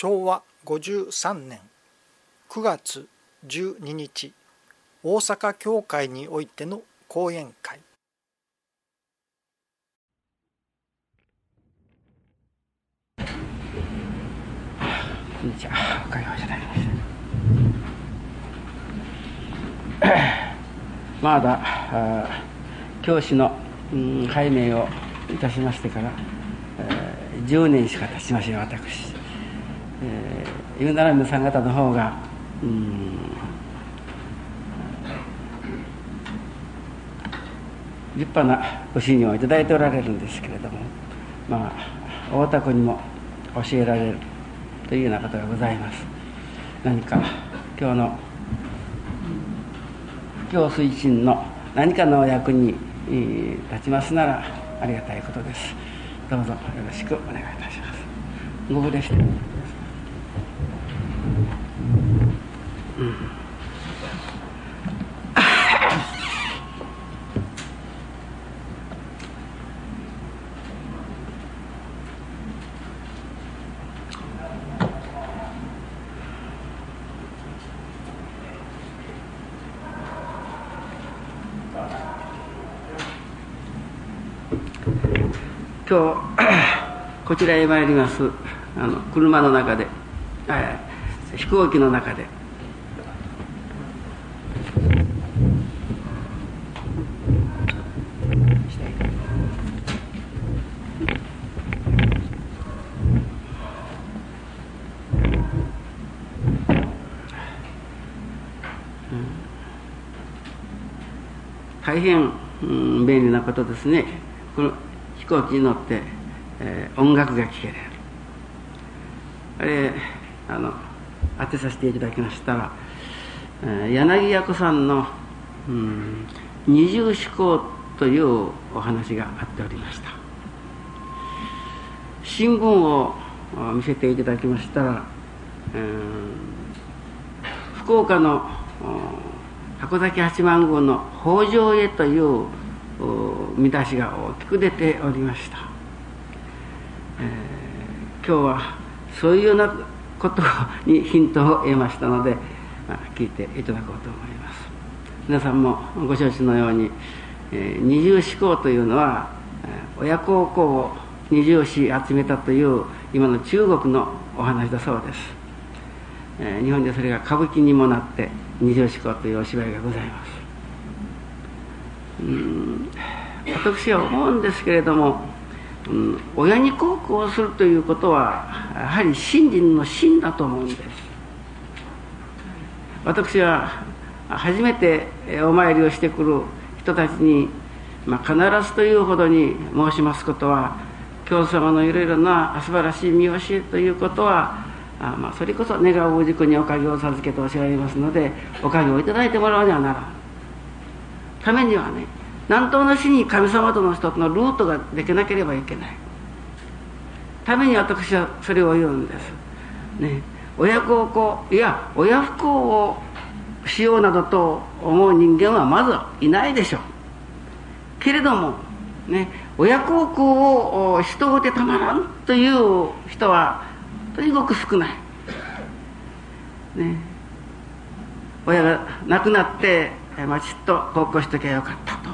昭和53年9月12日大阪教会においての講演会。こんにちは、おかげまして まだあ教師の、うん、拝命をいたしましてから、えー、10年しか経ちません私、えー、言うなら皆さん方の方が、うん、立派なご信用をいただいておられるんですけれどもまあ大田区にも教えられるというようなことがございます。何か今日の今日推進の何かのお役に立ちますならありがたいことです。どうぞよろしくお願いいたします。ご無礼してうん今日こちらへ参ります。あの車の中で、えー、飛行機の中で。大変、うん、便利なことですね。この飛行機に乗って、えー、音楽が聴ける。あれあの当てさせていただきましたら、えー、柳家子さんの、うん、二重思考というお話があっておりました。新聞を見せていただきましたら、えー、福岡の箱崎八幡宮の北条へという見出しが大きく出ておりました、えー、今日はそういうようなことにヒントを得ましたので、まあ、聞いていただこうと思います。皆さんもご承知のように、えー、二重思考というのは親孝行を二重視集めたという今の中国のお話だそうです、えー、日本でそれが歌舞伎にもなって二重思考というお芝居がございます。うん私は思うんですけれども、うん、親に孝行するということはやはり信心の真だと思うんです。私は初めてお参りをしてくる人たちに、まあ、必ずというほどに申しますことは教祖様のいろいろな素晴らしい見教えということはあまあ、それこそ願うお軸におかげを授けておっしゃいますのでおかげをいただいてもらうにはならん。ためにはね南東の死に神様との人のルートができなければいけない。ために私はそれを言うんです。ね。親孝行いや親不孝をしようなどと思う人間はまずいないでしょう。けれどもね親孝行をしとうてたまらんという人はとにかく少ない。ね。親が亡くなってまあ、ちっと高校しときゃよかったと。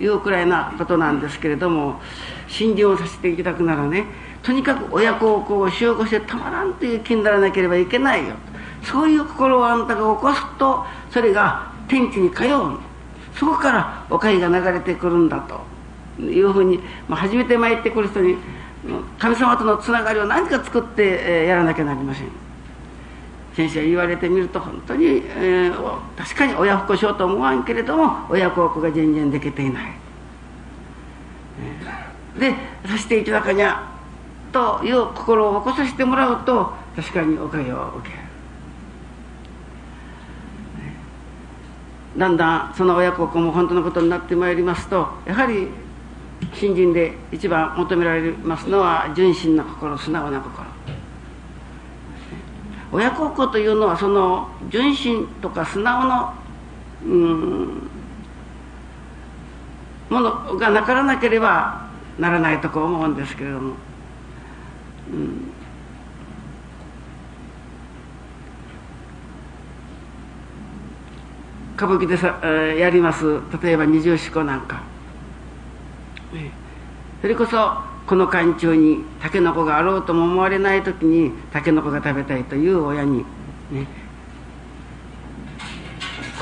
いうくらいなことなんですけれども信心をさせていただくならねとにかく親孝行をしようとしてたまらんという気にならなければいけないよ。そういう心をあんたが起こすとそれが天地に通うそこからおかげが流れてくるんだと。いうふうに、まあ、初めて参ってくる人に神様とのつながりを何か作ってやらなきゃなりません。先生言われてみると本当に、えー、確かに親不孝しようと思わんけれども親孝行が全然できていない、でさせていただかにゃという心を起こさせてもらうと確かにおかげを受ける、だんだんその親孝行も本当のことになってまいりますとやはり新人で一番求められますのは純真な心素直な心。親孝行というのはその純真とか素直の、うん、ものがなからなければならないとこう思うんですけれども、うん、歌舞伎でさ、えー、やります。例えば二重四股なんか、それこそこの間中にタケノコがあろうとも思われない時にタケノコが食べたいという親に、ね、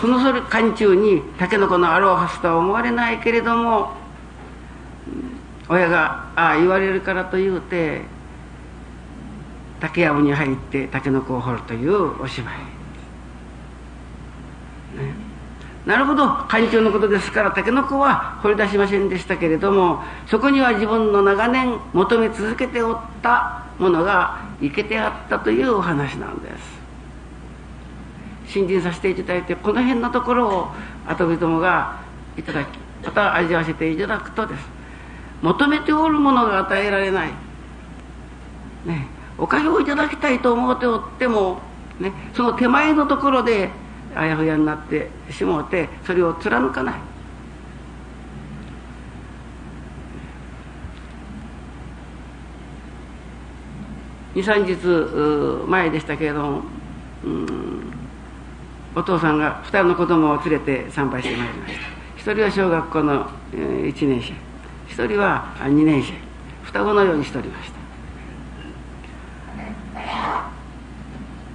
この間中にタケノコのあろうはずとは思われないけれども親がああ言われるからと言うて竹やぶに入ってタケノコを掘るというお芝居、ね、なるほど。干潮のことですからタケノコは掘り出しませんでしたけれどもそこには自分の長年求め続けておったものがいけてあったというお話なんです。新人させていただいてこの辺のところを後人もがいただきまた味わわせていただくとです。求めておるものが与えられない。ねおかげをいただきたいと思っておっても、ね、その手前のところであやふやになってしもうてそれを貫かない。23日前でしたけれども、うんお父さんが2人の子供を連れて参拝してまいりました。1人は小学校の1年生。1人は2年生。双子のようにしておりました。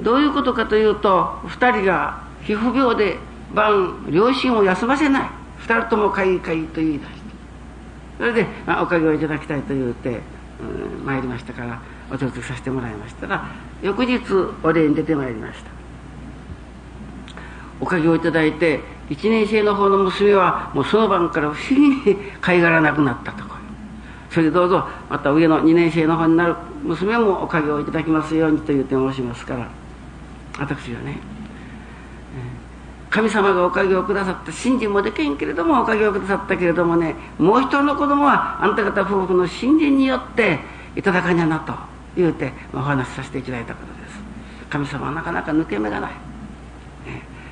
どういうことかというと2人が皮膚病で晩両親を休ませない。2人ともかいかいと言い出して。それで、まあ、おかげをいただきたいと言うて、うん、参りましたからお手伝いさせてもらいましたら翌日お礼に出てまいりました。おかげをいただいて1年生の方の娘はもうその晩から不思議に貝殻なくなったとこそれでどうぞまた上の2年生の方になる娘もおかげをいただきますようにと言って申しますから私はね神様がおかげをくださった信心もできんけれどもおかげをくださったけれどもねもう一人の子供はあんた方夫婦の信心によっていただかにゃなと言うてお話しさせていただいたことです。神様はなかなか抜け目がない。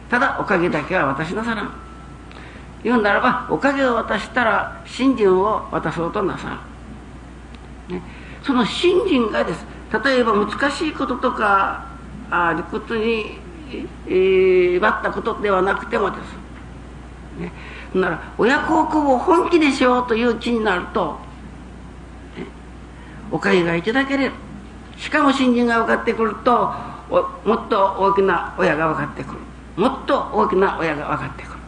ただおかげだけは渡しなさらん。言うならばおかげを渡したら信心を渡そうとなさる、ね、その信心がです。例えば難しいこととかあ理屈に、えー、奪ったことではなくてもです、ね、なら親孝行を本気でしようという気になると、ね、おかげがいただけれる。しかも信心が分かってくるともっと大きな親が分かってくる。もっと大きな親が分かってくる、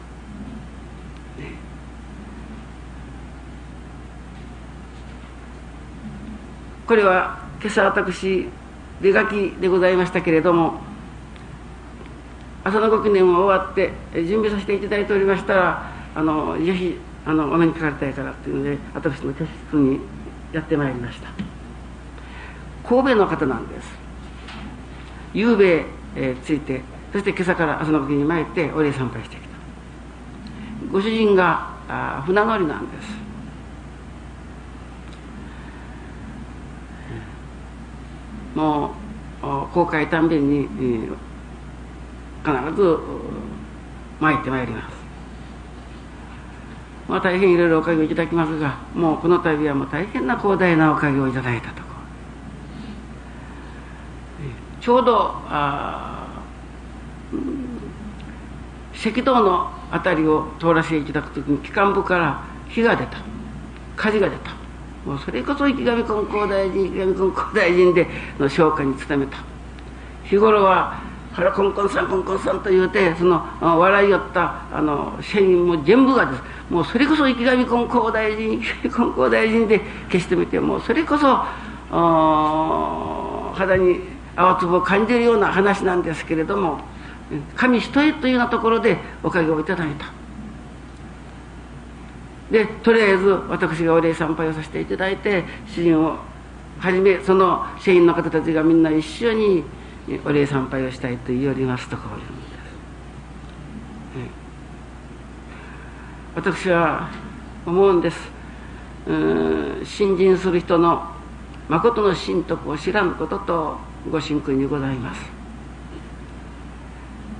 これは今朝私出書きでございましたけれども朝のご記念を終わって準備させていただいておりましたらあのぜひあのお目にかかりたいからっていうので私の手室にやってまいりました。神戸の方なんです。夕べ、えー、ついてそして今朝から朝の時に参ってお礼参拝してきた。ご主人があ船乗りなんです。もう航海たんびに、必ず参ってまいります。まあ大変いろいろおかげをいただきますがもうこの度はもう大変な広大なおかげをいただいたところ。ちょうどあ赤道の辺りを通らせていただく時に機関部から火が出た。火事が出た。もうそれこそ池上金光大臣池上金光大臣での昇華に努めた。日頃は「原コンコンさんコンコンさん」と言うてその笑いよったあの社員も全部がです。もうそれこそ池上金光大臣池上金光大臣で消してみてもうそれこそ肌に泡粒を感じるような話なんですけれども神一重というようなところでおかげをいただいた。でとりあえず私がお礼参拝をさせていただいて主人をはじめその社員の方たちがみんな一緒にお礼参拝をしたいと言いおりますとこういうんです、私は思うんです。うん。信心する人の誠の信徳を知らぬこととご神君にございます。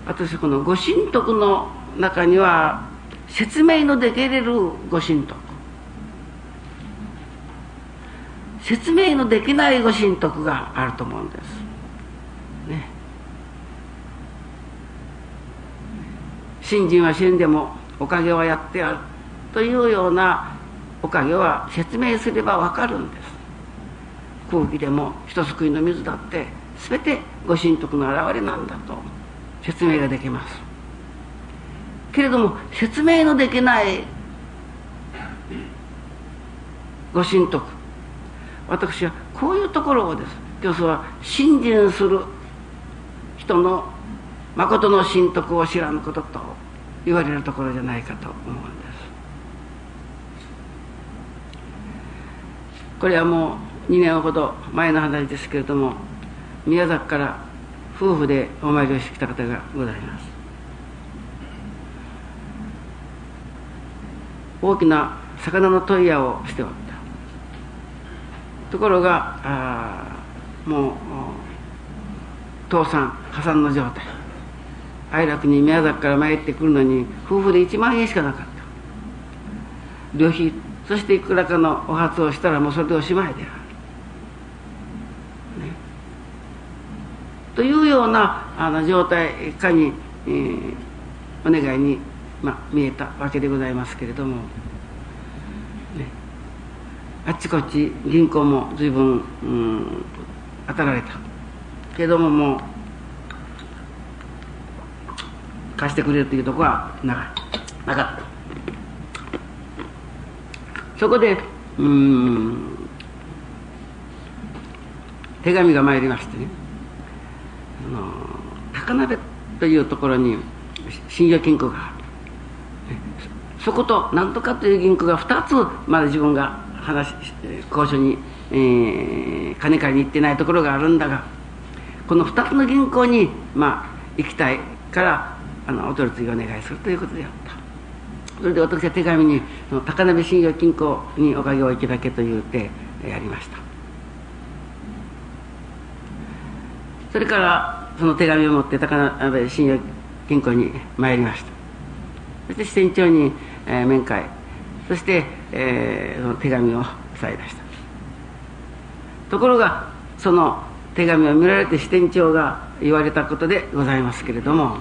私このご神徳の中には説明のできれるご神徳。説明のできないご神徳があると思うんです。ね、信心は死んでもおかげはやってやるというようなおかげは説明すればわかるんです。空気でも人救いの水だって全てご神徳の表れなんだと説明ができます。けれども説明のできないご神徳私はこういうところをです。教祖は信心する人の誠の神徳を知らぬことと言われるところじゃないかと思うんです。これはもう2年ほど前の話ですけれども宮崎から夫婦でお参りをしてきた方がございます。大きな魚の問屋をしておった。ところがあもう倒産破産の状態。愛楽に宮崎から参ってくるのに夫婦で1万円しかなかった。旅費そしていくらかのお初をしたらもうそれでおしまいである、ね、というようなあの状態下に、えー、お願いに、まあ、見えたわけでございますけれども、ね、あっちこっち銀行も随分、うん、当たられた。けどももう貸してくれるというとこはなかなかった。そこでうん手紙が参りましてね。あの高鍋というところに信用金庫がある。そことなんとかという銀行が2つまだ自分が話交渉に、えー、金借りに行ってないところがあるんだがこの2つの銀行に、まあ、行きたいからあのお取り次ぎお願いするということであった。それで私は手紙に高鍋信用金庫におかげをいただけと言うてやりました。それからその手紙を持って高鍋信用金庫に参りました。そして支店長に、えー、面会。そして、えー、その手紙をさえ出した。ところがその手紙を見られて支店長が言われたことでございますけれども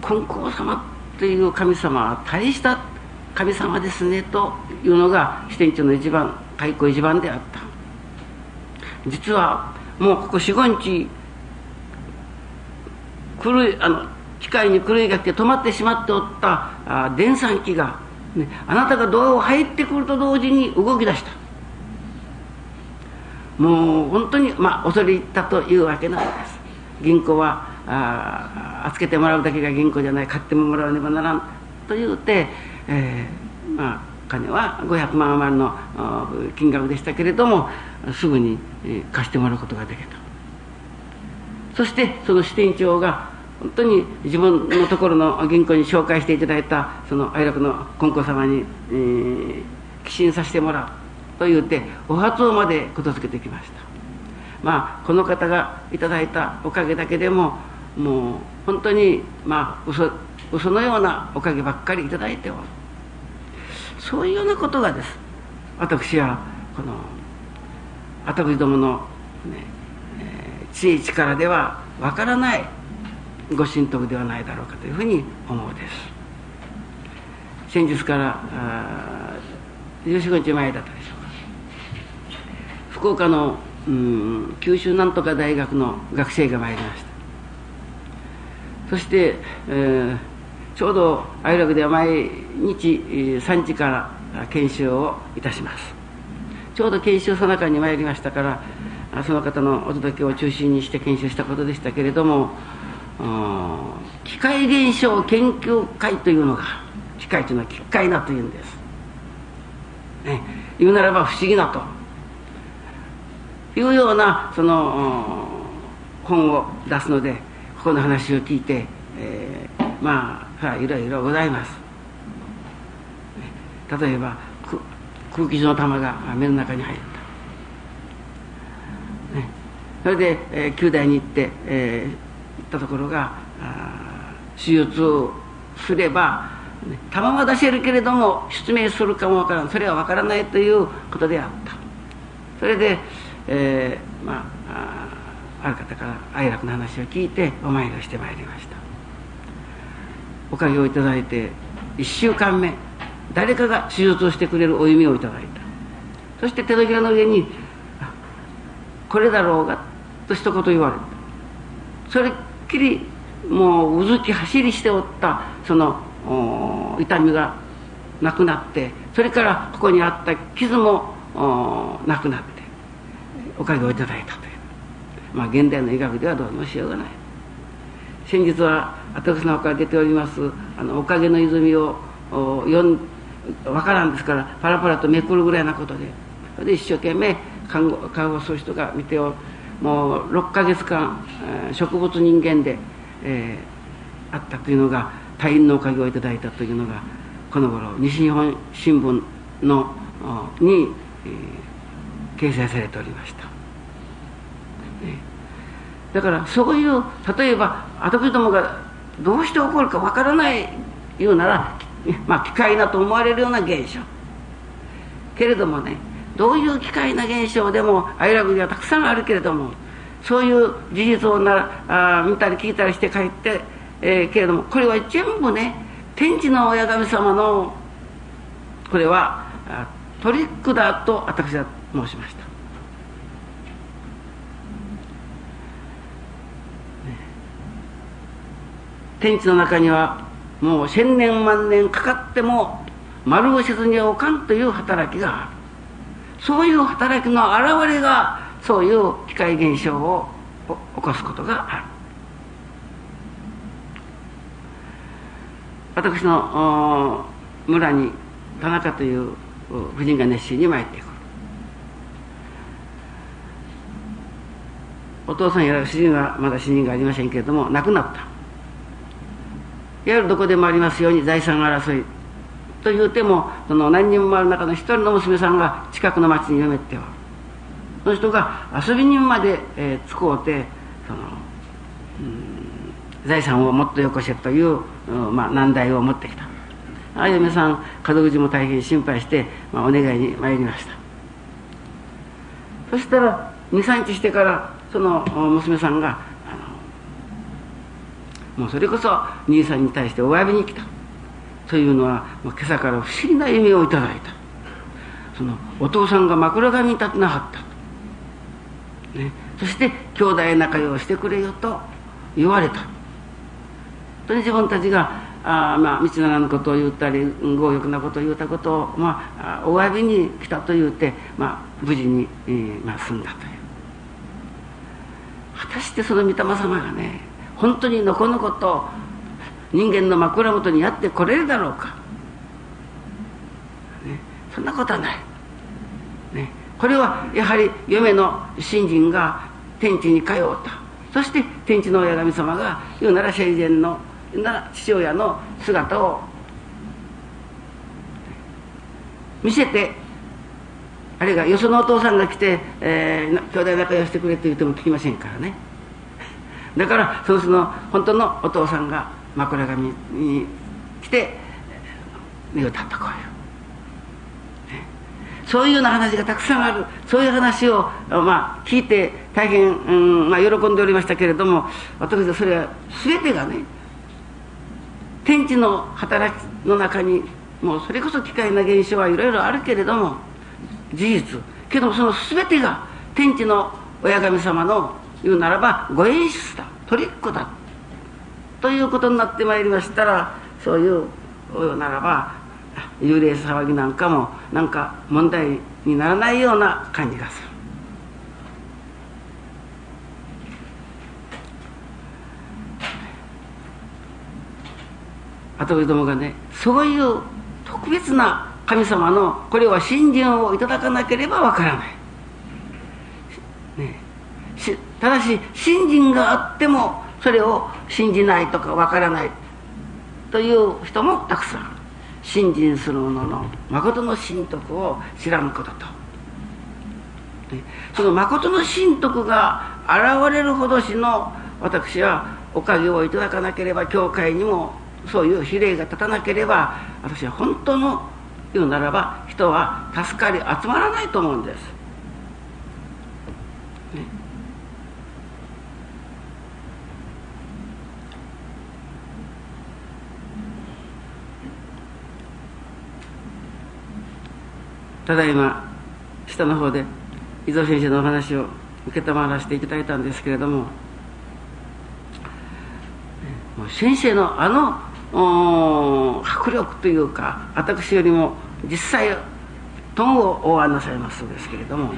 金光様という神様は大した神様ですねというのが支店長の一番開口一番であった。実はもうここ45日狂いあの機械に狂いが来て止まってしまっておったあ電算機が、ね、あなたがドアを入ってくると同時に動き出した。もう本当にまあ恐れ入ったというわけなんです。銀行はあ預けてもらうだけが銀行じゃない買ってもらわねばならんと言うて、えー、まあ金は500万余りの金額でしたけれどもすぐに貸してもらうことができた。そしてその支店長が本当に自分のところの銀行に紹介していただいたその愛楽の金庫様に、えー、寄進させてもらう。と言うてお初をまでことづけてきました。まあこの方がいただいたおかげだけでももう本当にまあ嘘嘘のようなおかげばっかり頂いておる。そういうようなことがです。私はこの私どもの、ねえー、知恵力ではわからないご神徳ではないだろうかというふうに思うです。先日から15日前だったでしょ。福岡のうん九州なんとか大学の学生が参りました。そして、えー、ちょうど愛楽では毎日3時から研修をいたします。ちょうど研修その中に参りましたからその方のお届けを中心にして研修したことでしたけれども機械現象研究会というのが機械というのは機械なというんです、ね、言うならば不思議なと。いうようなその本を出すのでここの話を聞いて、えー、まあいろいろございます。例えば空気中の玉が目の中に入った、ね、それで、えー、9代に行って、えー、行ったところが手術をすれば玉は出せるけれども失明するかもわからん。それはわからないということであった。それで、えー、まあある方から愛楽の話を聞いてお参りをしてまいりました。おかげをいただいて1週間目誰かが手術をしてくれるお弓をいただいた。そして手のひらの上に「これだろうが」と一言言われた。それっきりもううずき走りしておったその痛みがなくなってそれからここにあった傷もなくなって。おかげをいただいたという。まあ現代の医学ではどうにもしようがない。先日は私の方から出ておりますあのおかげの泉を読ん分からんですからパラパラとめくるぐらいなことでそれで一生懸命看護看護する人が見てをもう6ヶ月間、えー、植物人間で、えー、あったというのが退院のおかげをいただいたというのがこの頃西日本新聞のに、えー、掲載されておりました、だからそういう例えば私どもがどうして起こるかわからない言うならまあ機械だと思われるような現象けれどもねどういう機械な現象でもアイラブにはたくさんあるけれどもそういう事実をなあ見たり聞いたりして帰って、えー、けれどもこれは全部ね天地の親神様のこれはトリックだと私は申しました。天地の中にはもう千年万年かかっても丸をせずにはおかんという働きがある。そういう働きの表れがそういう機械現象を起こすことがある。私の村に田中という婦人が熱心に参ってくる。お父さんやら主人はまだ死人がありませんけれども亡くなった。いわゆるどこでもありますように財産争いというてもその何人もある中の一人の娘さんが近くの町に嫁ってはその人が遊び人まで、えー、使うてその、うん、財産をもっとよこせという、うんまあ、難題を持ってきた。あ嫁さん門口も大変心配して、まあ、お願いに参りました。そしたら23日してからその娘さんがもうそれこそ兄さんに対してお詫びに来た。というのは今朝から不思議な夢をいただいた。そのお父さんが枕髪に立てなかった、ね、そして兄弟仲良してくれよと言われた。と自分たちがあまあ道ならぬことを言ったり強欲なことを言ったことを、まあ、お詫びに来たと言って、まあ、無事に、えーまあ、済んだという。果たしてその御霊様がね本当にのこのこと人間の枕元にやってこれるだろうか、ね、そんなことはない、ね、これはやはり嫁の信心が天地に通うたそして天地の親神様が言うなら生前の言うなら父親の姿を見せてあれがよそのお父さんが来て、えー、兄弟仲良してくれって言っても聞きませんからね。だからそのその本当のお父さんが枕神に来て見歌ったこういう、ね、そういうような話がたくさんある。そういう話を、まあ、聞いて大変、うんまあ、喜んでおりましたけれども私はそれは全てがね天地の働きの中にもうそれこそ機械な現象はいろいろあるけれども事実。けどもその全てが天地の親神様の言うならばご演出だトリックだということになってまいりましたらそういうならば幽霊騒ぎなんかもなんか問題にならないような感じがする。私どもがねそういう特別な神様のこれは信心をいただかなければわからない。ただし信心があってもそれを信じないとかわからないという人もたくさん信心する者の誠の信徳を知らぬこととその誠の信徳が現れるほどしの私はおかげをいただかなければ教会にもそういう比例が立たなければ私は本当の言うならば人は助かり集まらないと思うんです。ただいま下の方で伊蔵先生のお話を承らせていただいたんですけれども先生のあの迫力というか私よりも実際トンをお案なさいますですけれども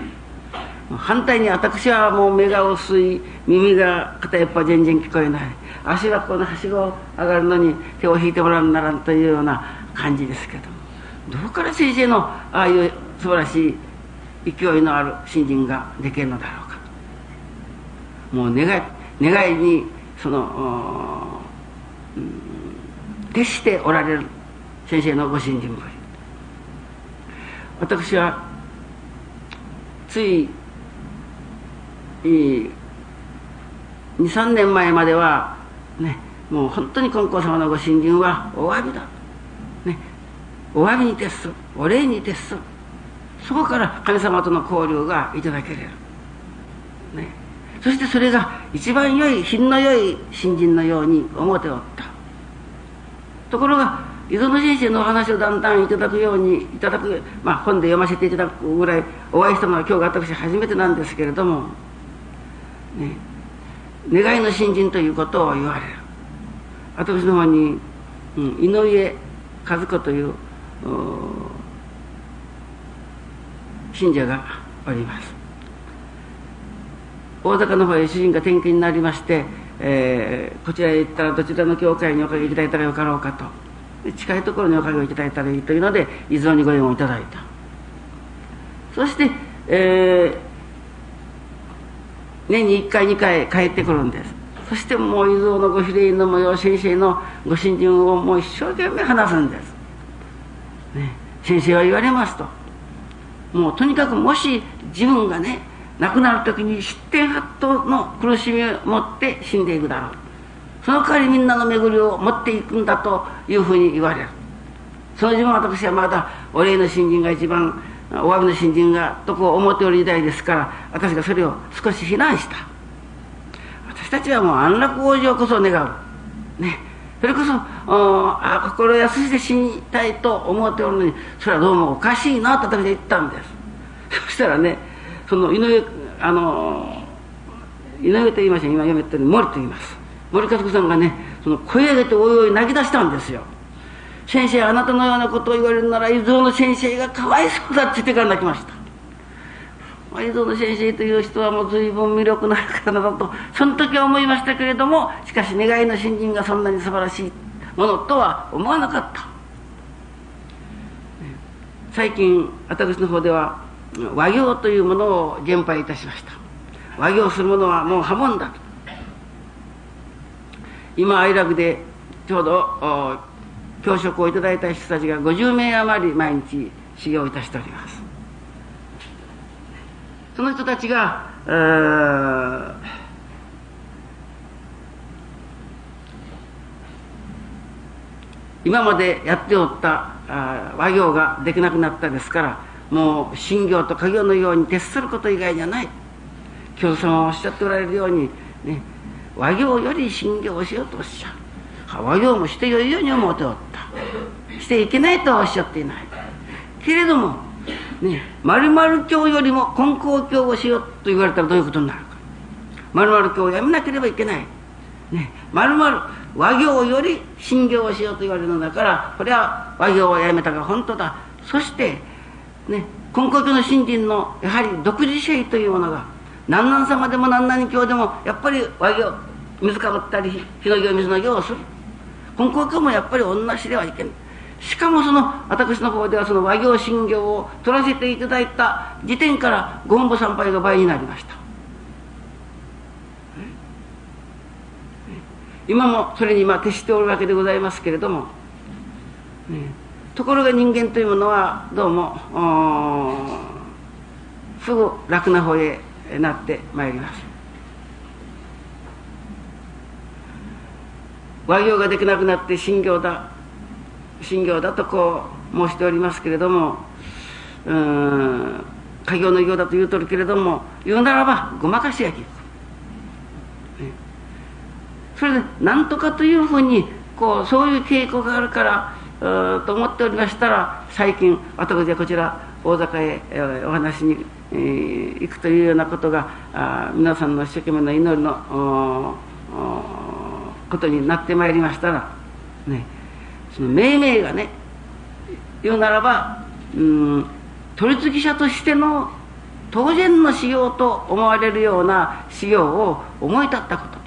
反対に私はもう目が薄い耳が片一方全然聞こえない足はこのはしご上がるのに手を引いてもらうならんというような感じですけども。どこから先生のああいう素晴らしい勢いのある新人ができるのだろうか。もう願い願いにその、うん、徹しておられる先生のご信心ぶり私はつい23年前まではねもう本当に金光様のご信心はお詫びだ、お詫びに徹すお礼に徹すそこから神様との交流がいただけれる、ね、そしてそれが一番良い品の良い新人のように思っておった。ところが伊園先生のお話をだんだんいただくようにいただく、まあ、本で読ませていただくぐらいお会いしたのは今日が私初めてなんですけれども、ね、願いの新人ということを言われる。私の方に、うん、井上和子という信者がおります。大阪の方へ主人が転勤になりまして、えー、こちらへ行ったらどちらの教会におかげいただいたらよかろうかと。近いところにおかげをいただいたらいいというので伊豆にご縁をいただいた。そして、えー、年に1回2回帰ってくるんです。そしてもう伊豆のご比例の模様先生のご信心をもう一生懸命話すんです、ね、先生は言われますと。もうとにかくもし自分がね亡くなる時に失点発動の苦しみを持って死んでいくだろう。その代わりみんなの巡りを持っていくんだというふうに言われる。その自分私はまだお礼の新人が一番お詫びの新人がとこう思っておる時代ですから私がそれを少し非難した。私たちはもう安楽往生こそ願う。ね。それこそあ心安しで死にたいと思っておるのにそれはどうもおかしいなと私は言ったんです。そしたらねその井上あの井上と言いました今読めてる森と言います。森和子さんがねその声上げておいおい泣き出したんですよ。先生あなたのようなことを言われるなら伊蔵の先生がかわいそうだって言ってから泣きました。伊蔵の先生という人はもう随分魅力のある方だとその時は思いましたけれどもしかし願いの新人がそんなに素晴らしいものとは思わなかった。最近私の方では和行というものを減廃いたしました。和行するものはもう破門だと。今愛楽でちょうど教職をいただいた人たちが50名余り毎日修行いたしております。その人たちが今までやっておった和行ができなくなったですからもう信行と家業のように徹すること以外じゃない。教祖様はおっしゃっておられるようにね和行より信行をしようとおっしゃる和行もしてよいように思っておった。していけないとはおっしゃっていない。けれどもね丸々教よりも根高教をしようと言われたらどういうことになるか。丸々教をやめなければいけない。ね丸々和行より信行をしようと言われるのだからこれは和行をやめたが本当だ。そしてね根高教の信心のやはり独自性というものが何々様でも何々教でもやっぱり和行水かぶったり火の行水の行をする。根高教もやっぱり同じではいけない。しかもその私の方ではその和行信行を取らせていただいた時点からご本部参拝が倍になりました。今もそれに今徹しておるわけでございますけれども、ところが人間というものはどうもすぐ楽な方へなってまいります。和行ができなくなって信行だ。信行だとこう申しておりますけれどもうん家業の行だと言うとるけれども言うならばごまかしやきそれで何とかというふうにこうそういう傾向があるからと思っておりましたら最近私はこちら大阪へえお話に行くというようなことがあ皆さんの一生懸命な祈りのことになってまいりましたらね。その命名がね言うならばうん取り次ぎ者としての当然の修行と思われるような修行を思い立ったこと。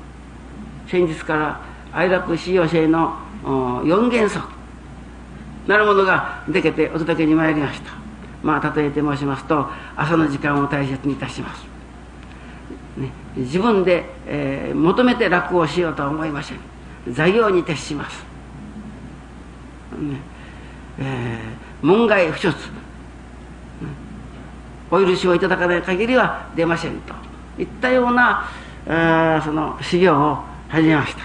先日から愛楽修行生の4原則なるものがでけてお届けに参りました。まあ例えて申しますと朝の時間を大切にいたします、ね、自分で、えー、求めて楽をしようとは思いません。座業に徹します、えー、門外不出。お許しをいただかない限りは出ませんと。いったようなあその修行を始めました。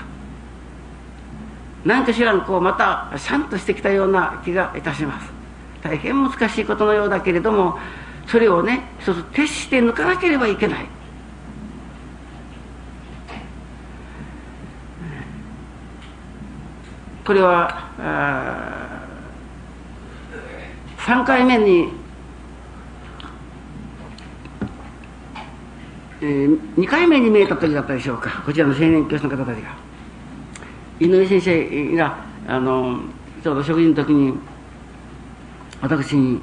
何かしらんこうまたシャンとしてきたような気がいたします。大変難しいことのようだけれどもそれをね一つ徹して抜かなければいけない。これは3回目にえー、2回目に見えた時だったでしょうか。こちらの青年教師の方たちが。井上先生があのちょうど食事の時に私に、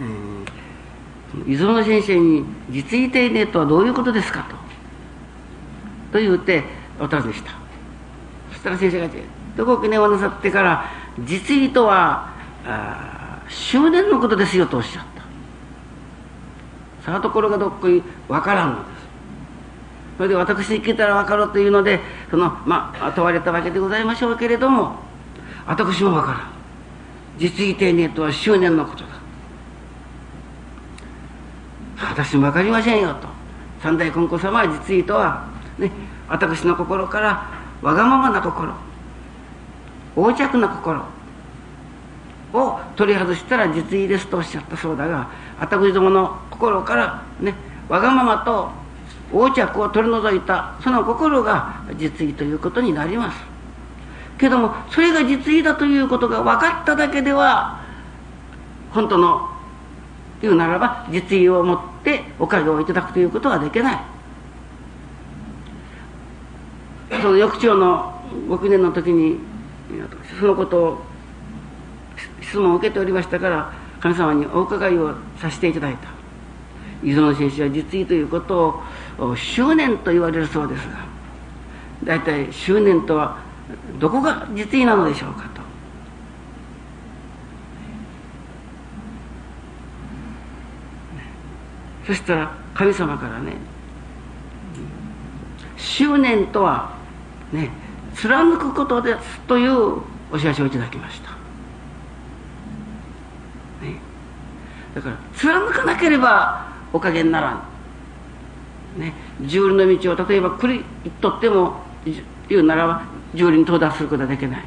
えー、伊豆の先生に「実意丁寧とはどういうことですか?」と。と言うてお尋ねした。そしたら先生がどこかねをなさってから「実意とは執念のことですよ」とおっしゃった。さあところがどっこい分からんのです。それで私に聞いたら分かろうというのでそのまあ問われたわけでございましょうけれども私も分からん。実技丁寧とは執念のことだ。私も分かりませんよと。三代金庫様は実意とは、ね、私の心からわがままな心。横着な心を取り外したら実意ですとおっしゃったそうだが私どもの心からねわがままと横着を取り除いたその心が実意ということになります。けどもそれが実意だということが分かっただけでは本当の言うならば実意を持っておかげをいただくということはできない。その翌朝のご記念の時にそのことを質問を受けておりましたから神様にお伺いをさせていただいた。伊豆の先生は実意ということを執念と言われるそうですが大体執念とはどこが実意なのでしょうかと。そしたら神様からね執念とはね貫くことですというお知らせをいただきました、ね、だから貫かなければおかげにならん、ね、十里の道を例えば栗とっても言うならば十里に到達することはできない。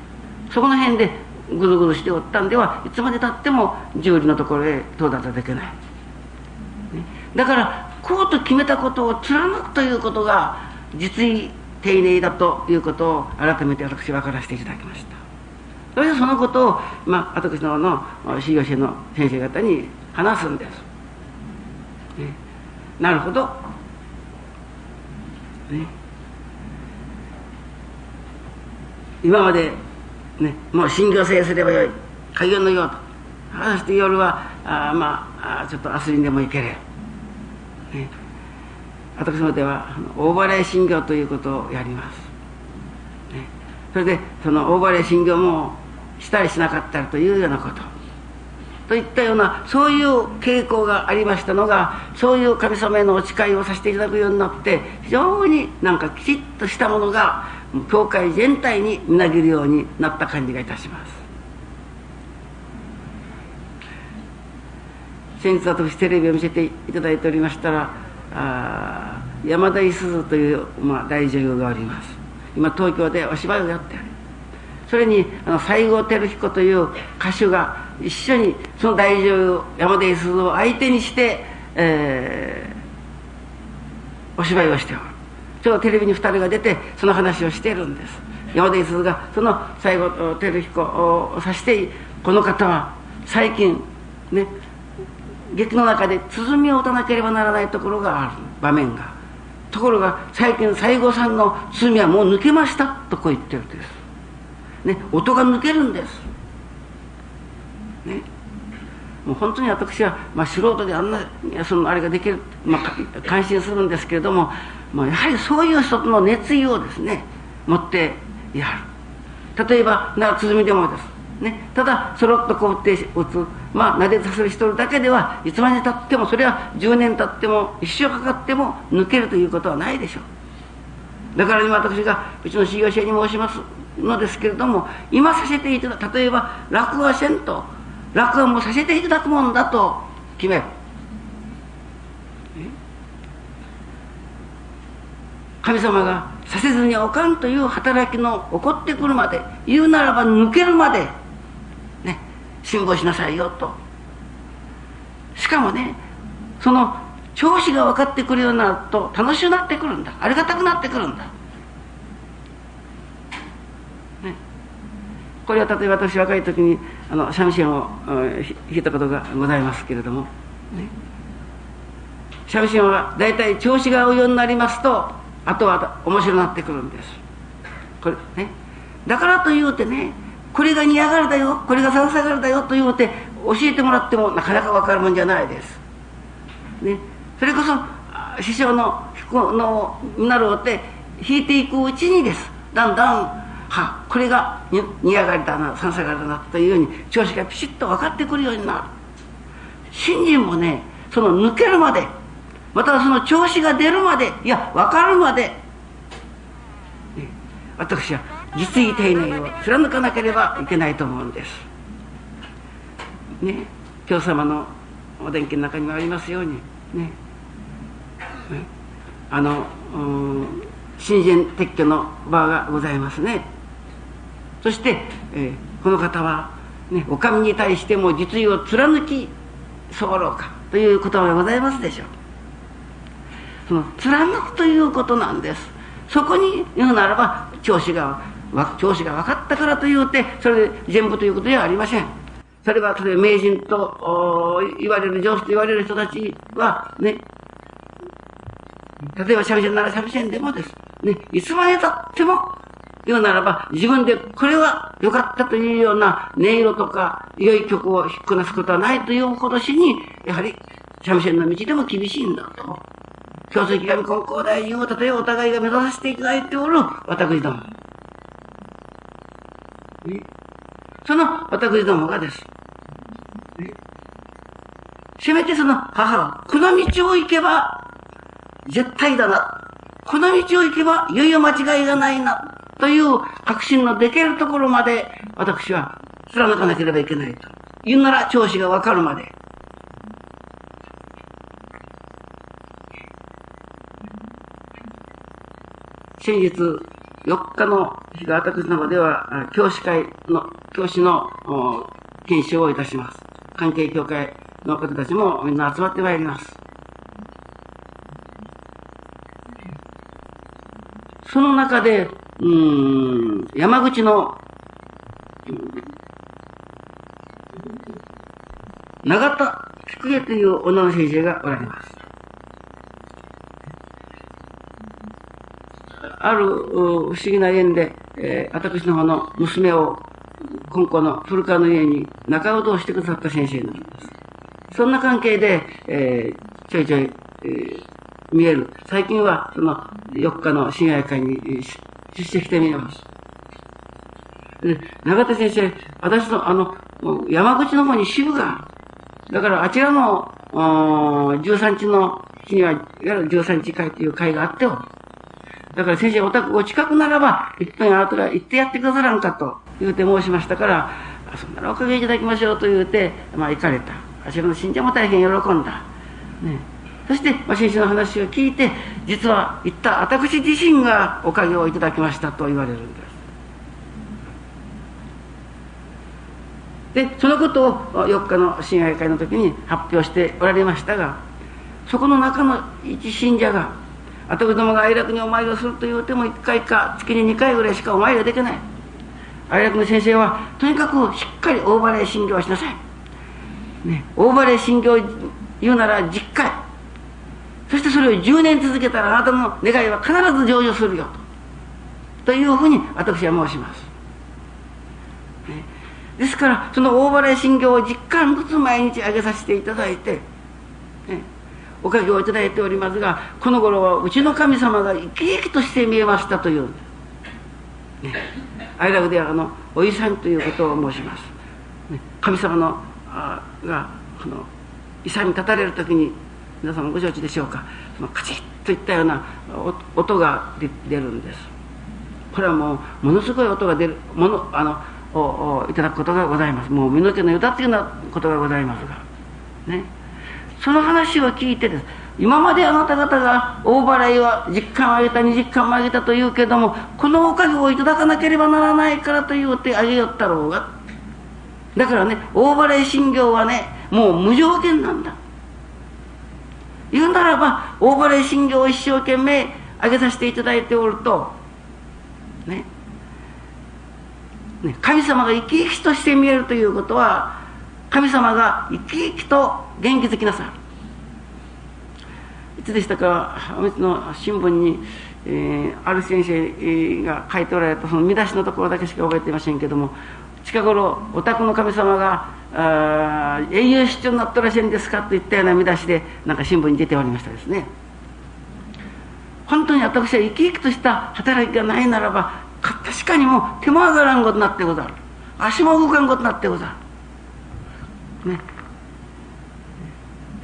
そこの辺でぐずぐずしておったんではいつまでたっても十里のところへ到達はできない、ね、だからこうと決めたことを貫くということが実に丁寧だということを改めて私分からせていただきました。それでそのことを、まあ、私のの修行者の先生方に話すんです。ね、なるほど、ね、今まで、ね、もう信行制すればよい。開業のようと。そして夜はあまあちょっと明日にでも行けれ、ね、私のでは大払い信行ということをやります、ね、それでその大払い信行もしたりしなかったりというようなこと。といったようなそういう傾向がありましたのがそういう神様へのお誓いをさせていただくようになって非常になんかきちっとしたものが教会全体にみなぎるようになった感じがいたします。先日私テレビを見せていただいておりましたらあ山田五十鈴という、まあ、大女優がおります。今東京でお芝居をやってる。それにあの西郷輝彦という歌手が一緒にその大女優山田五十鈴を相手にして、えー、お芝居をしておる。ちょうどテレビに2人が出てその話をしているんです。山田五十鈴がその西郷輝彦を指してこの方は最近ね劇の中で鼓を打たなければならないところがある場面がところが最近西郷さんの鼓はもう抜けましたとこう言ってるんです、ね、音が抜けるんです、ね、もう本当に私は、まあ、素人であんなそのあれができる、まあ、感心するんですけれども、まあ、やはりそういう人の熱意をですね持ってやる。例えば鼓でもです、ね、ただそろっとこう打って打つまあ撫でさせる人だけではいつまでたってもそれは10年経っても一生かかっても抜けるということはないでしょう。だから今私がうちの修行者に申しますのですけれども今させていただく例えば落語はせんと落語もさせていただくもんだと決める神様がさせずにおかんという働きの起こってくるまで言うならば抜けるまで辛抱しなさいよと。しかもねその調子が分かってくるようになると楽しくなってくるんだ。ありがたくなってくるんだ。これは例えば私若い時にあの三味線を弾いたことがございますけれども、ね、三味線は大体調子が合うようになりますとあとは面白くなってくるんです。これね。だからというてねこれが煮上がるだよこれが三下がるだよと言うて教えてもらってもなかなか分かるもんじゃないです、ね、それこそ師匠の弾くのになろうって弾いていくうちにです。だんだんはこれが煮上がりだな三下がりだなというように調子がピシッと分かってくるようになる。信心もねその抜けるまでまたその調子が出るまでいや分かるまで、ね、私は実意丁寧を貫かなければいけないと思うんです。ね。教様のお伝記の中にもありますように。ね。あの新人撤去の場がございますね。そして、えー、この方は、ね、お上に対しても実意を貫き候かという言葉がございますでしょう。その貫くということなんです。そこに言うならば調子が調子が分かったからというてそれで全部ということではありませんそれはそれ名人と言われる上司と言われる人たちはね例えば三味線なら三味線でもです。ね、いつまでたっても言うならば、自分でこれは良かったというような音色とか良い曲を弾くなすことはないというほどしに、やはり三味線の道でも厳しいんだと。教水神根高大いう例えお互いが目指させていただいておる私ども。その私どもがです。せめてその母は、この道を行けば絶対だな。この道を行けばいよいよ間違いがないな。という確信のできるところまで私は貫かなければいけないと。言うなら調子がわかるまで。先日4日の日が私の方では教師会の、教師の研修をいたします。関係協会の方たちもみんな集まってまいります。その中で、うん、山口の、永田菊江という女の先生がおられます。ある不思議な縁で、えー、私の方の娘を今後の古川の家に仲人をしてくださった先生なんです。そんな関係で、えー、ちょいちょい、えー、見える。最近はその4日の親愛会に出席してみます。で、永田先生、私のあの、山口の方に支部がだからあちらの、13日の日には、いわゆる13日会という会があってよ。だから先生、お宅お近くならば、いっぺんあなたが行ってやってくださらんかと言うて申しましたから、そんならおかげいただきましょうと言うて、まあ行かれた。あちらの信者も大変喜んだ。ね。そして、まあ、先生の話を聞いて、実は言った私自身がおかげをいただきましたと言われるんです。で、そのことを4日の親愛会の時に発表しておられましたが、そこの中の一信者が、私どもが愛楽にお参りをするというても1回か月に2回ぐらいしかお参りができない。愛楽の先生は、とにかくしっかり大払い診療しなさい。ね、大バレ信行言うなら10回そしてそれを10年続けたらあなたの願いは必ず成就するよというふうに私は申します、ね、ですからその大払い信行を10巻ずつ毎日上げさせていただいて、ね、おかげをいただいておりますがこの頃はうちの神様が生き生きとして見えましたという、ね、アイラブではあのおいさんということを申します、ね、神様のあがこの勇み立たれる時に皆様ご承知でしょうか。そのカチッといったような音が出るんです。これはもうものすごい音が出るものあのをいただくことがございます。もう身の毛の歌っていうようなことがございますが。ね。その話を聞いてです。今まであなた方が大払いは実感をあげた20巻もあげたというけどもこのおかげをいただかなければならないからというてあげよったろうが。だからね大払い信行はねもう無条件なんだ。言うならば大払い信行を一生懸命あげさせていただいておるとね。ね神様が生き生きとして見えるということは神様が生き生きと元気づきなさるいつでしたか？お店の新聞に、えー、ある先生が書いておられたその見出しのところだけしか覚えていませんけども近頃お宅の神様が永遠出張になったらしいんですかといったような見出しでなんか新聞に出ておりましたですね。本当に私は生き生きとした働きがないならば確かにもう手間がらんことになってござる。足も動かんことになってござる。ね。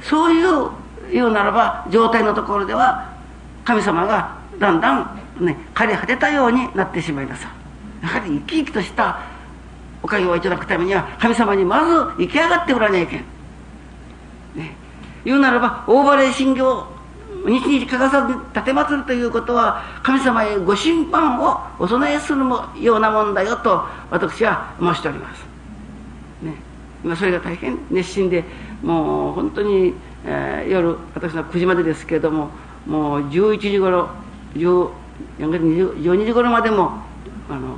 そういう言うならば状態のところでは神様がだんだんね枯れ果てたようになってしまいなさやはり生き生きとしたおかげをいただくためには神様にまず生き上がっておらにゃいけん、ね、言うならば大払い信行日々欠かさず立て祭るということは神様へご審判をお供えするようなもんだよと私は申しております、ね、今それが大変熱心でもう本当に、えー、夜私の9時までですけれどももう11時頃12時頃までもあの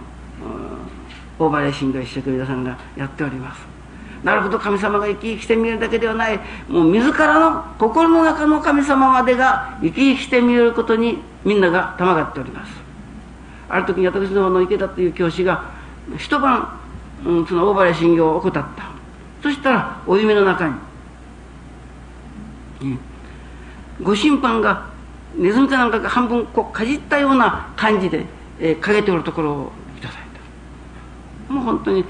大林信道一生懸命皆さんがやっております。なるほど神様が生き生きして見えるだけではない。もう自らの心の中の神様までが生き生きして見えることにみんながたまがっております。ある時に私の方の池田という教師が一晩、うん、その大林信行を怠った。そしたらお夢の中に、ご審判がネズミかなんかが半分こうかじったような感じで、えー、陰ておるところを頂いた。もう本当に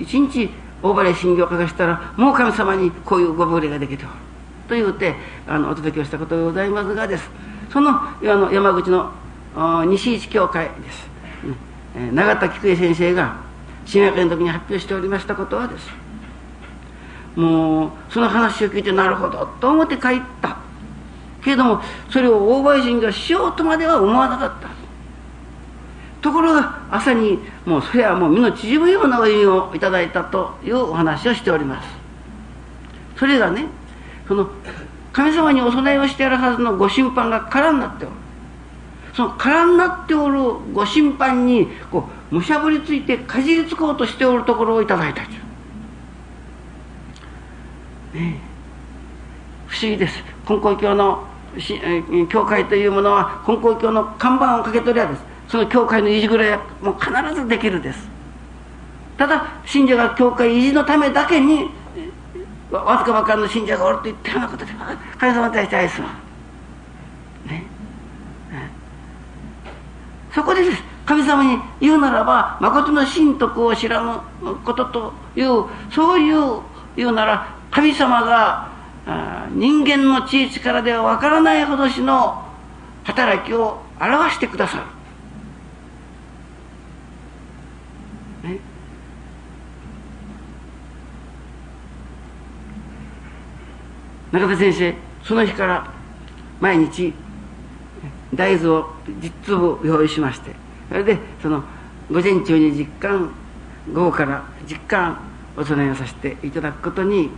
一日大払い信行をかがしたらもう神様にこういうご無礼ができておる。と言うてあのお届けをしたことでございますがです。そのあの山口の西市教会です、ね、永田菊江先生が新学園の時に発表しておりましたことはです。もうその話を聞いてなるほどと思って帰った。けれどもそれを大林信がしようとまでは思わなかった。ところが朝にもうそれはもう身の縮むようなお湯をいただいたというお話をしております。それがねその神様にお供えをしてやるはずのご審判が空になっておる。その空になっておるご審判にこうむしゃぶりついてかじりつこうとしておるところをいただいたと、不思議です。根高教の教会というものは根高教の看板をかけ取りゃです。その教会の維持ぐらいはもう必ずできるです。ただ信者が教会維持のためだけにわずかばかりの信者がおるといったようなことで神様に対して愛するね。そこでです。神様に言うならば誠の神徳を知らぬことというそういう言うなら神様が人間の知恵力ではわからないほどしの働きを表してくださる。中田先生その日から毎日大豆を10粒用意しましてそれでその午前中に実感午後から実感お供えをさせていただくことに、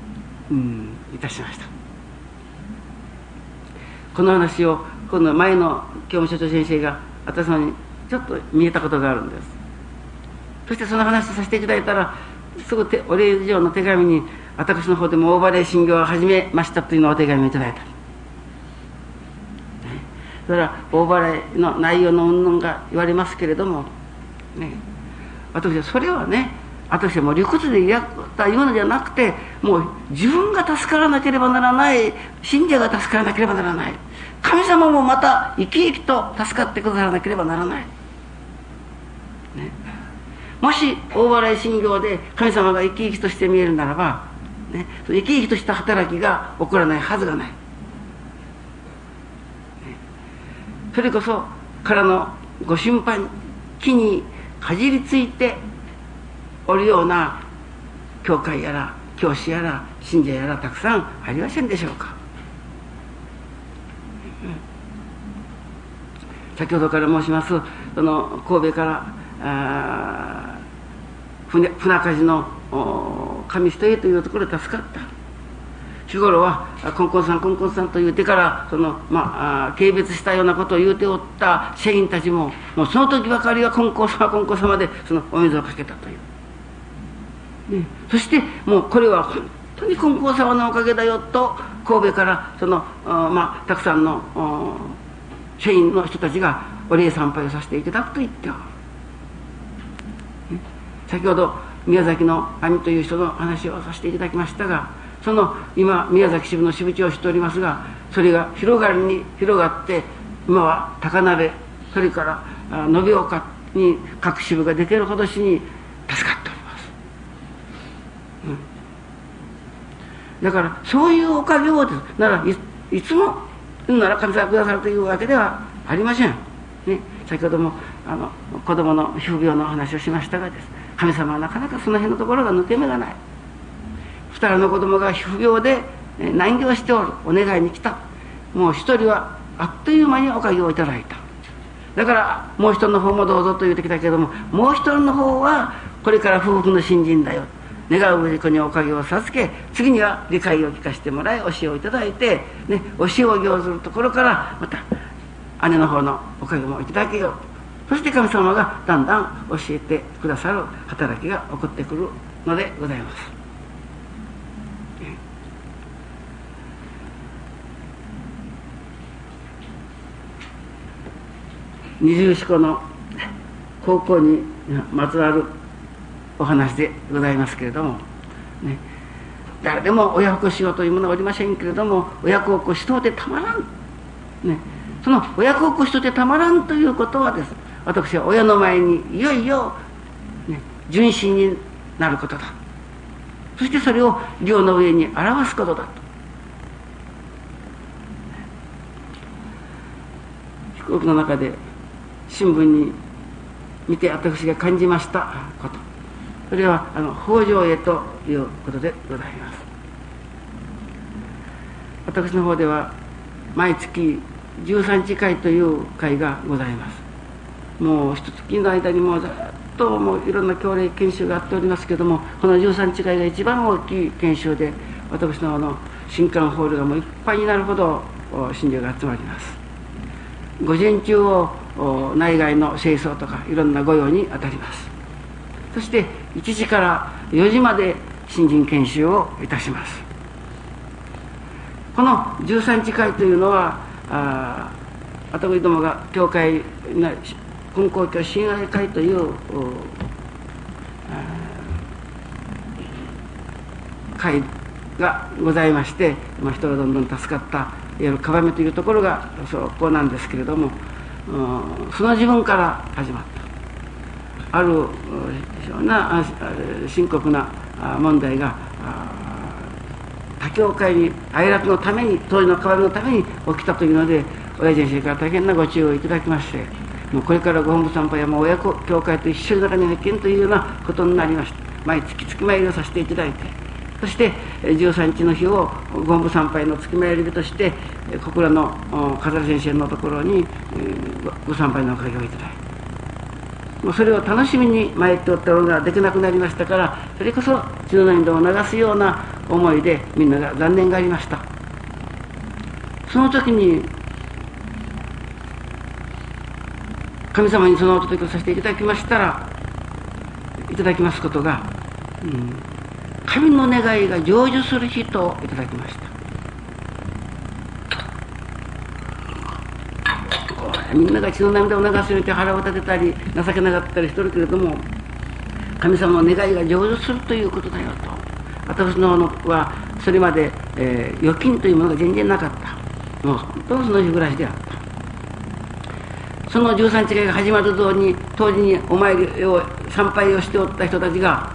いたしました。この話を今度前の教務所長先生が私にちょっと見えたことがあるんです。そしてその話させていただいたらすぐお礼状の手紙に私の方でも大払い診療を始めましたというのをお手紙をいただいた。それは大払いの内容の云々が言われますけれども、ね、私はそれはね私はもう理屈でやった言うのじゃなくてもう自分が助からなければならない信者が助からなければならない。神様もまた生き生きと助かってくださらなければならない、ね、もし大払い信仰で神様が生き生きとして見えるならば、ね、生き生きとした働きが起こらないはずがない。それこそからのご心配木にかじりついておるような教会やら教師やら信者やらたくさんありませんでしょうか、先ほどから申しますその神戸から船船鍛冶の神人へというところで助かった。日頃は「コンコンさんコンコンさん」と言うてからその、まあ、軽蔑したようなことを言うておった社員たちももうその時ばかりはコンコン様コンコン様でそのお水をかけたという、ね、そしてもうこれは本当にコンコン様のおかげだよと神戸からその、まあ、たくさんの社員の人たちがお礼参拝をさせていただくと言っておる、ね、先ほど宮崎の兄という人の話をさせていただきましたがその今宮崎支部の支部長をしておりますがそれが広がりに広がって今は高鍋それから延岡に各支部ができるほどしに助かっております、うん、だからそういうおかげをです。ならいつもなら神様くださるというわけではありません、ね、先ほどもあの子供の皮膚病の話をしましたがです。神様はなかなかその辺のところが抜け目がない。2人の子供が皮膚病で難行しておる。お願いに来た。もう1人はあっという間におかげをいただいた。だからもう一人の方もどうぞと言うてきたけどももう一人の方はこれから夫婦の新人だよ。願うべきにおかげを授け次には理解を聞かせてもらい教えをいただいて、ね、教えを行ずるところからまた姉の方のおかげもいただけようそして神様がだんだん教えてくださる働きが起こってくるのでございます。二十四個の高校にまつわるお話でございますけれども、ね、誰でも親子しようというものはおりませんけれども親孝行しとうてたまらん、ね、その親孝行しとうてたまらんということはです私は親の前にいよいよ、ね、純真になることだ。そしてそれを量の上に表すことだと。飛行機の中で新聞に見て私が感じましたこと。それはあの北条へということでございます。私の方では毎月13日会という会がございます。もう一月の間にもうずっともういろんな教令研修があっておりますけどもこの13日会が一番大きい研修で私のあの新刊ホールがもういっぱいになるほど信者が集まります。午前中を内外の清掃とかいろんな御用に当たります。そして1時から4時まで新人研修をいたします。この13日会というのはあ私どもが教会根高教親愛会という会がございまして、まあ、人がどんどん助かったいわゆるかばめというところがそこなんですけれどもその自分から始まった。ある非常な深刻な問題が他教会に哀楽のために当時の代わりのために起きたというので親先生から大変なご注意をいただきましてもうこれからご本部参拝はもう親子教会と一緒に中に入ってんというようなことになりました。毎月月参りをさせていただいてそして13日の日をご本部参拝の月参り日として小倉の飾先生のところにご参拝のおかげをいただいてそれを楽しみに参っておったのができなくなりましたからそれこそ血の涙を流すような思いでみんなが残念がありました。その時に神様にそのお届けをさせていただきましたらいただきますことが、うん、神の願いが成就する人をいただきました。みんなが血の涙を流すように腹を立てたり情けなかったりしてるけれども神様の願いが成就するということだよと。私のはそれまで、えー、預金というものが全然なかった。もう本当にその日暮らしであった。その十三違いが始まるとに当時にお参りを参拝をしておった人たちが、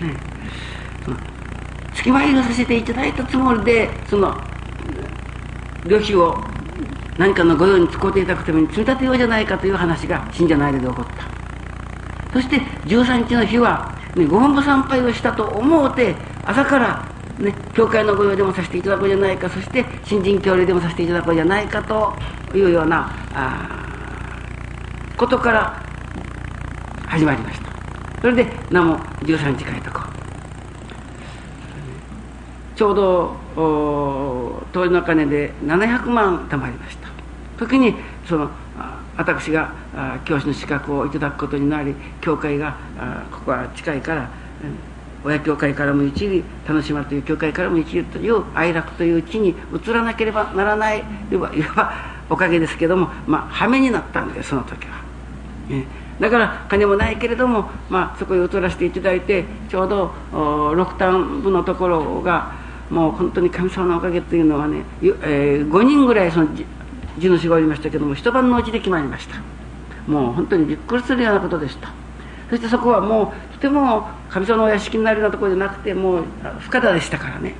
ね、その月参りをさせていただいたつもりでその旅費を何かの御用に使うていただくために積み立てようじゃないかという話が信者の間で起こった。そして13日の日は、ね、ご本部参拝をしたと思うて朝からね、教会の御用でもさせていただこうじゃないかそして新人協例でもさせていただこうじゃないかというようなことから始まりました。それで名も13日書いとこちょうど当時の金で700万貯まりました。時にその私が教師の資格をいただくことになり教会がここは近いから親教会からも一理楽しまという教会からも一理という愛楽という地に移らなければならないいわばおかげですけどもまあ羽目になったんですその時は、だから金もないけれども、まあ、そこへ移らせていただいてちょうど6単部のところがもう本当に神様のおかげというのはね、えー、5人ぐらいその地主がおりましたけども一晩のうちで決まりました。もう本当にびっくりするようなことでした。そしてそこはもうとても神様のお屋敷になるようなところじゃなくてもう深田でしたからね。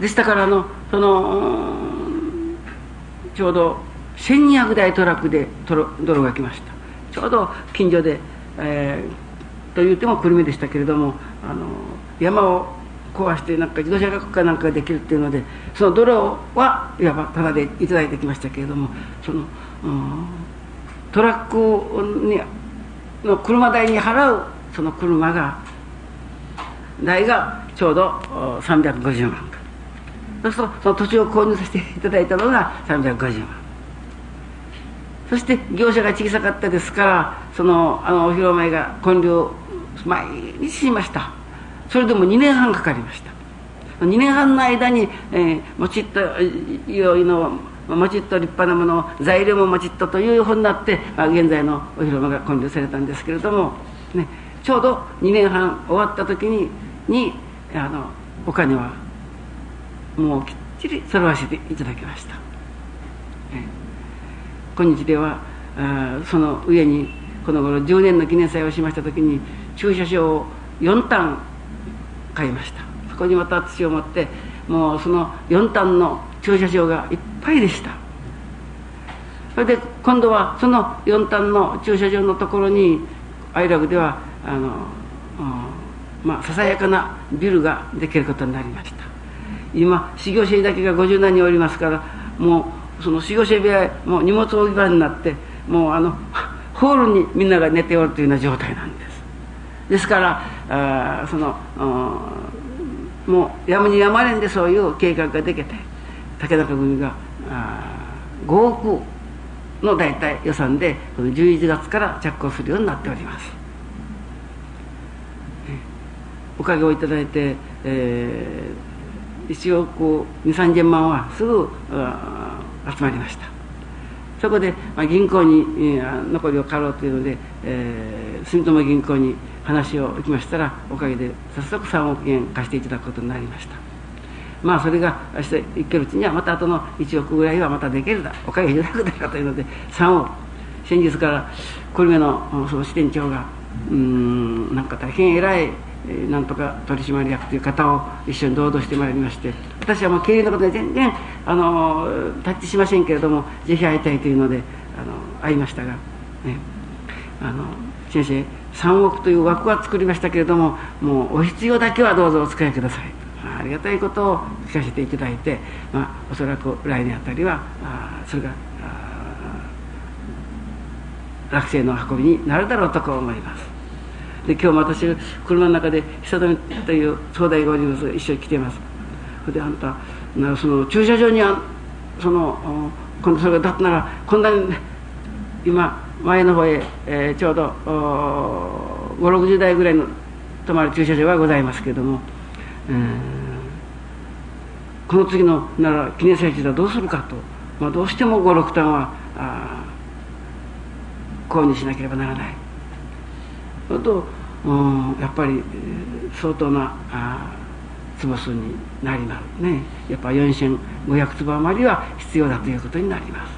でしたからあのそのちょうど1200台トラックで泥が来ました。ちょうど近所で、えー、と言っても久留米でしたけれどもあの山を壊してなんか自動車学科なんかができるっていうのでその泥はいわばタダでいただいてきましたけれどもその、うん、トラックにの車代に払うその車が代がちょうど350万そうするとその土地を購入させていただいたのが350万そして業者が小さかったですからそのあのお披露目が建立毎日しました。それでも2年半かかりました。2年半の間に、えー、もちっと用意のもちっと立派なもの材料ももちっとというふうになって、まあ、現在のお披露目が建立されたんですけれども、ね、ちょうど2年半終わった時ににあのお金はもうきっちり揃わせていただきました、ね、今日ではあその上にこの頃10年の記念祭をしました時に駐車場を4単買いました。そこにまた土を持ってもうその4単の駐車場がいっぱいでした。それで今度はその4単の駐車場のところに愛楽ではあの、まあ、ささやかなビルができることになりました。今修行者だけが50何人おりますからもうその修行者部屋もう荷物置き場になってもうあのホールにみんなが寝ておるというような状態なんです。ですからあそのもうやむにやまれんでそういう計画ができて竹中組が5億の大体予算でこの11月から着工するようになっております。おかげをいただいて、えー、1億2 3 0万はすぐ集まりました。そこで、まあ、銀行に、えー、残りを借ろうというので、えー、住友銀行に話を行きましたらおかげで早速3億円貸していただくことになりました。まあそれが明日行けるうちにはまたあとの1億ぐらいはまたできるだおかげいただくだろうというので3億。先日から久留米のその支店長がうんなんか大変偉いなんとか取締役という方を一緒に堂々してまいりまして私はもう経営のことで全然あのタッチしませんけれどもぜひ会いたいというのであの会いましたが、ね、あの先生3億という枠は作りましたけれどももうお必要だけはどうぞお使いください。ありがたいことを聞かせていただいて、まあ、おそらく来年あたりはあそれが落成の運びになるだろうと思います。で今日も私車の中で久留という総大御人が一緒に来ています。であんたなその駐車場にあその今度それがだったならこんなに今前の方へ、えー、ちょうど560台ぐらいの泊まる駐車場はございますけれども、この次のなら記念祭地ではどうするかと、まあ、どうしても56単はあ購入しなければならない。と、うん、やっぱり相当なあ坪数になりますね。やっぱ4500坪余りは必要だということになります、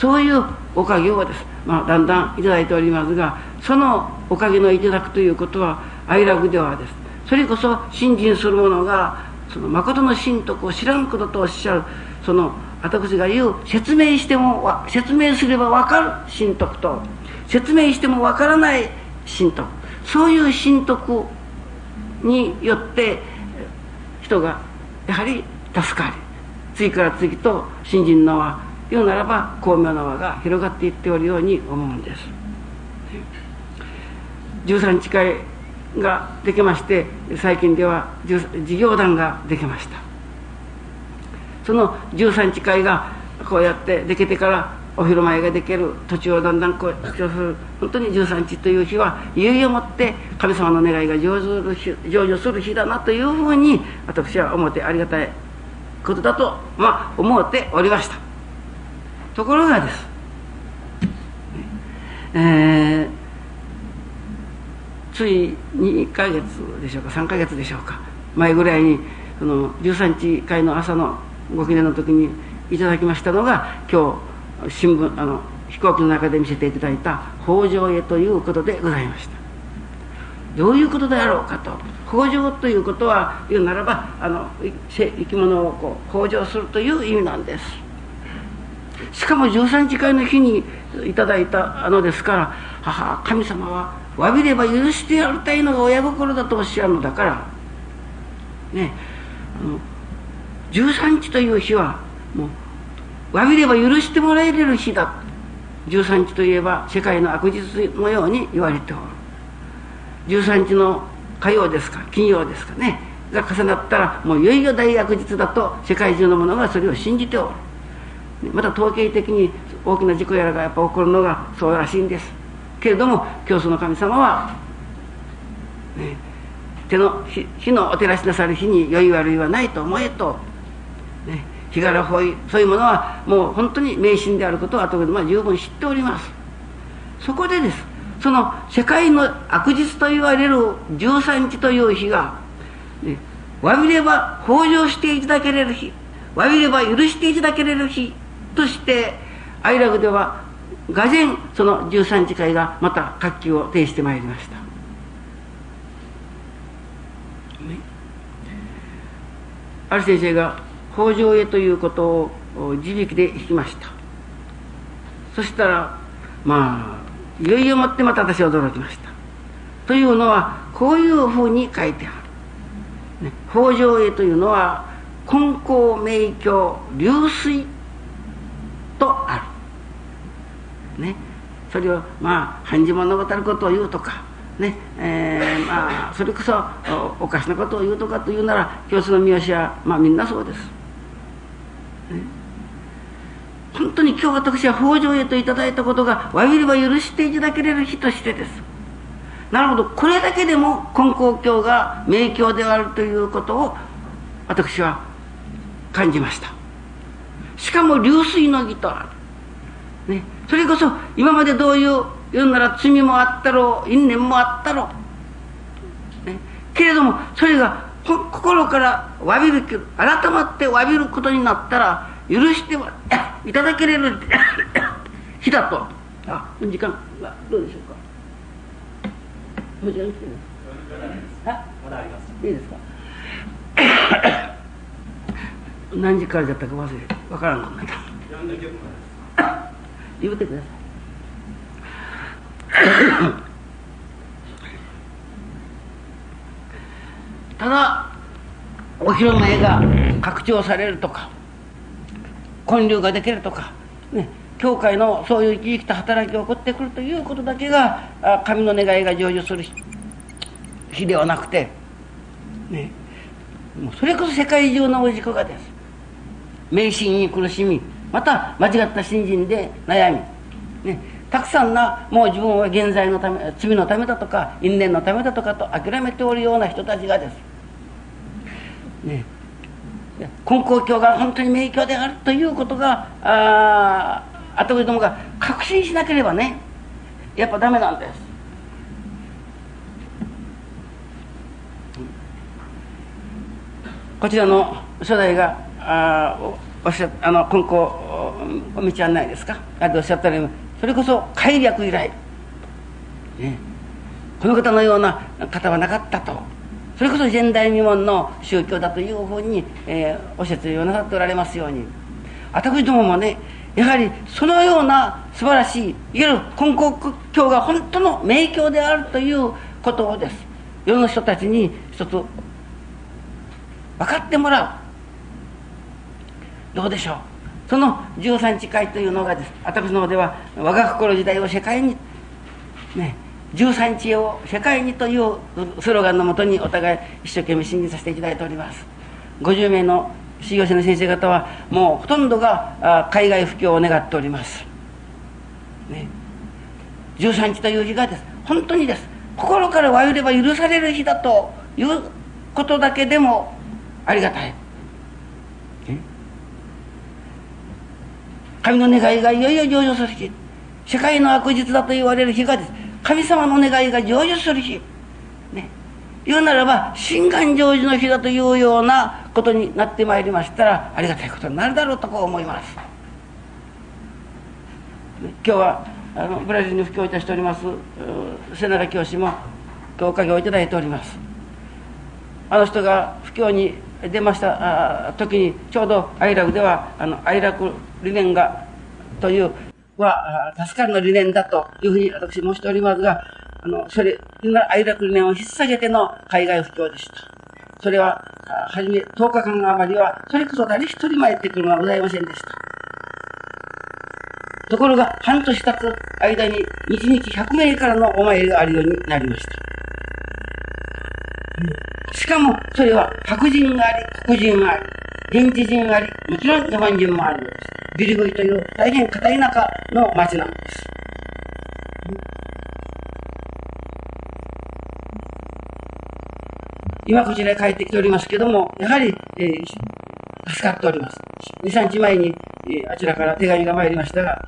そういうおかげをです、まあ、だんだんいいておりますがそのおかげのいただくということは愛楽ではです。それこそ信心する者がその誠の神徳を知らんこととおっしゃるその私が言う説明しても説明すれば分かる神徳と。説明しても分からない神徳。そういう神徳によって人がやはり助かり次から次と新人の輪言うならば巧妙な輪が広がっていっておるように思うんです。13日会ができまして最近では事業団ができました。その13日会がこうやってできてからお披露目ができる土地をだんだんこう活用する本当に13日という日はいよいよもって神様の願いが成就する日だなというふうに私は思ってありがたいことだと、まあ、思っておりました。ところがです、えー、つい2か月でしょうか3か月でしょうか。前ぐらいにその13日会の朝のご記念の時にいただきましたのが今日新聞あの飛行機の中で見せていただいた北条へということでございました。どういうことであろうかと。北条ということは言うならばあの生き物をこう北条するという意味なんです。しかも13時会の日にいただいたのですから母神様は詫びれば許してやりたいのが親心だとおっしゃるのだから。ね。あの13日という日はもう詫びれば許してもらえる日だ。13日といえば世界の悪日のように言われておる。13日の火曜ですか金曜ですかね。が重なったらもういよいよ大悪日だと世界中の者がそれを信じておる。また統計的に大きな事故やらがやっぱ起こるのがそうらしいんです。けれども教祖の神様は、ね、手の火のお照らしなさる日に良い悪いはないと思えと、ね、日柄法医そういうものはもう本当に迷信であることは後でまあ十分知っております。そこでですその世界の悪日と言われる13日という日が、ね、詫びれば北条していただけれる日詫びれば許していただけれる日として愛楽ではがぜんその13日会がまた活気を呈してまいりました、ね、ある先生が北条へということを自力で引きました。そしたらまあいよいよもってまた私は驚きました。というのはこういうふうに書いてある、ね、北条へというのは根高明鏡流水とある。ねそれをまあ半字物語ることを言うとかねえー、まあそれこそおかしなことを言うとかというなら教室の三好はまあみんなそうです。本当に今日私は北条へといただいたことがわびれば許していただけれる日としてです。なるほど。これだけでも根高教が名教であるということを私は感じました。しかも流水の儀とある、ね、それこそ今までどういう言うなら罪もあったろう因縁もあったろう、ね、けれどもそれが心から詫びる改まって詫びることになったら許してはいただけれる 日だと。あ時間。がどうでしょうか。もう時間来てる。まだありますいいですか。何時からだったか忘れ分からんくなった 言うてください。ただお披露目が拡張されるとか建立ができるとか、ね、教会のそういう生き生きた働きが起こってくるということだけが神の願いが成就する日ではなくて、ね、もうそれこそ世界中のおじこがです。迷信に苦しみまた間違った信心で悩み、ね、たくさんなもう自分は現在のため罪のためだとか因縁のためだとかと諦めておるような人たちがです。ね。根高教が本当に名教であるということがああとどもが確信しなければねやっぱダメなんです。こちらの初代があおっしゃあの根高道案内ですか？あれおっしゃったようにそれこそ快略以来、ね、この方のような方はなかったと。それこそ前代未聞の宗教だというふうに、えー、お説明をなさっておられますように。私どももねやはりそのような素晴らしいいわゆる根高教が本当の名教であるということをです。世の人たちに一つ分かってもらう。どうでしょう。その13日会というのがです。私の方では我が心時代を世界にね13日を世界にというスローガンのもとにお互い一生懸命信じさせていただいております。50名の修行者の先生方はもうほとんどが海外布教を願っております、ね、13日という日がです。本当にです。心から湧いれば許される日だということだけでもありがたい。神の願いがいよいよ成就する日。世界の悪日だと言われる日がです。神様の願いが成就する日。ね。言うならば心願成就の日だというようなことになってまいりましたらありがたいことになるだろうとこう思います、今日はあのブラジルに布教いたしております瀬長教師も今日おかげをいただいております。あの人が布教に出ました時にちょうど愛楽ではあの愛楽理念がというは助かるの理念だというふうに私申しておりますがあのそれ愛楽理念を引っ提げての海外布教でした。それははじめ10日間余りはそれこそ誰一人参ってくるのはございませんでした。ところが半年経つ間に1日100名からのお参りがあるようになりました。しかも、それは白人があり、黒人があり、現地人があり、もちろん日本人もあるのです。ビリグイという大変片田舎の町なんです。今こちらへ帰ってきておりますけども、やはり、えー、助かっております。2、3日前に、えー、あちらから手紙が参りましたが、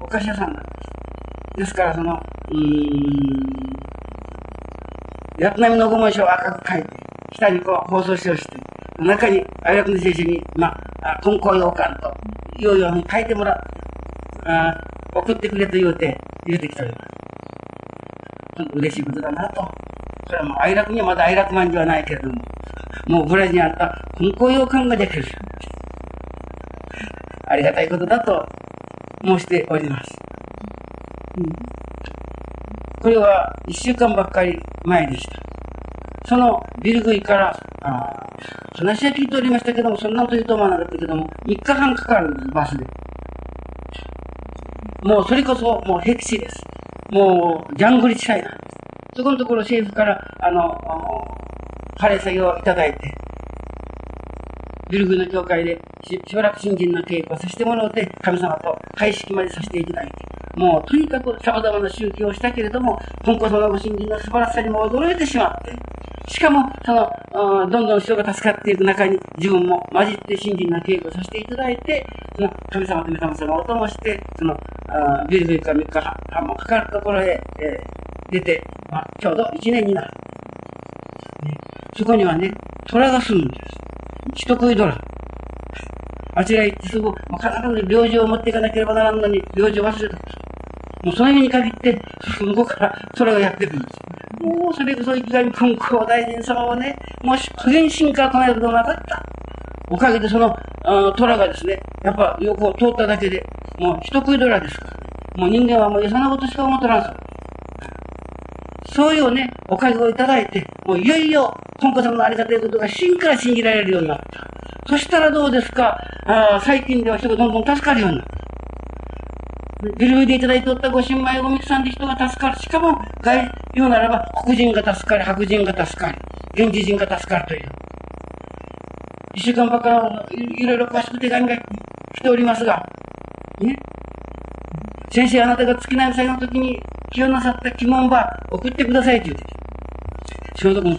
お菓子屋さんなんです。ですから、その、うーん、やっなみのご紋章を赤く書いて、下にこう放送紙をして、中に愛楽の聖書に、まあ、根高洋館というように書いてもらう、あ送ってくれと言うて、入れてきております。嬉しいことだなと。それはもう愛楽にはまだ愛楽まんじゅはないけれども、もうブラジルにあった根高洋館ができる。ありがたいことだと申しております。うんこれは一週間ばっかり前でした。そのビルグイから、あ話は聞いておりましたけども、そんなこと言うと思わなかったけども、3日半かかるんです、バスで。もうそれこそ、もう僻地です。もう、ジャングル地帯なんです。そこのところ政府から、あの、晴れ作業をいただいて、ビルグの教会でしばらく新人の稽古をさせてもらうて、神様と会式までさせていただいて、もうとにかく様々な宗教をしたけれども、本校様のご信心の素晴らしさにも驚いてしまって、しかも、その、どんどん人が助かっていく中に、自分も混じって信心の稽古をさせていただいて、その、神様と御霊様をとして、その、ビルビルか3日半もかかるところへ、えー、出て、まあ、ちょうど1年になる。ね、そこにはね、虎が住むんです。人食い虎。あちらへ行ってすぐ、必ず領事を持っていかなければならんのに、領事を忘れた。もうその意味に限って、向こうからそれがやってくるんです。もうそれこそ生きがみ金光大臣様はね、もう苦言心から唱えることなかった。おかげでその、あ虎がですね、やっぱ横を通っただけで、もう人食い虎ですから、ね、もう人間はもうよそなことしか思ってらんす。そういうね、おかげをいただいて、もういよいよ、本子様のありがたいことが真から信じられるようになった。そしたらどうですかあ最近では人がどんどん助かるようになった。ビルでいただいておったご新米ごみさんで人が助かる。しかも、外、言うならば、黒人が助かり、白人が助かり、現地人が助かるという。一週間ばかりいろいろ詳しく手紙が来ておりますが、ね。先生、あなたが月内祭の時に気をなさった疑問は送ってくださいって言って消毒の、ね、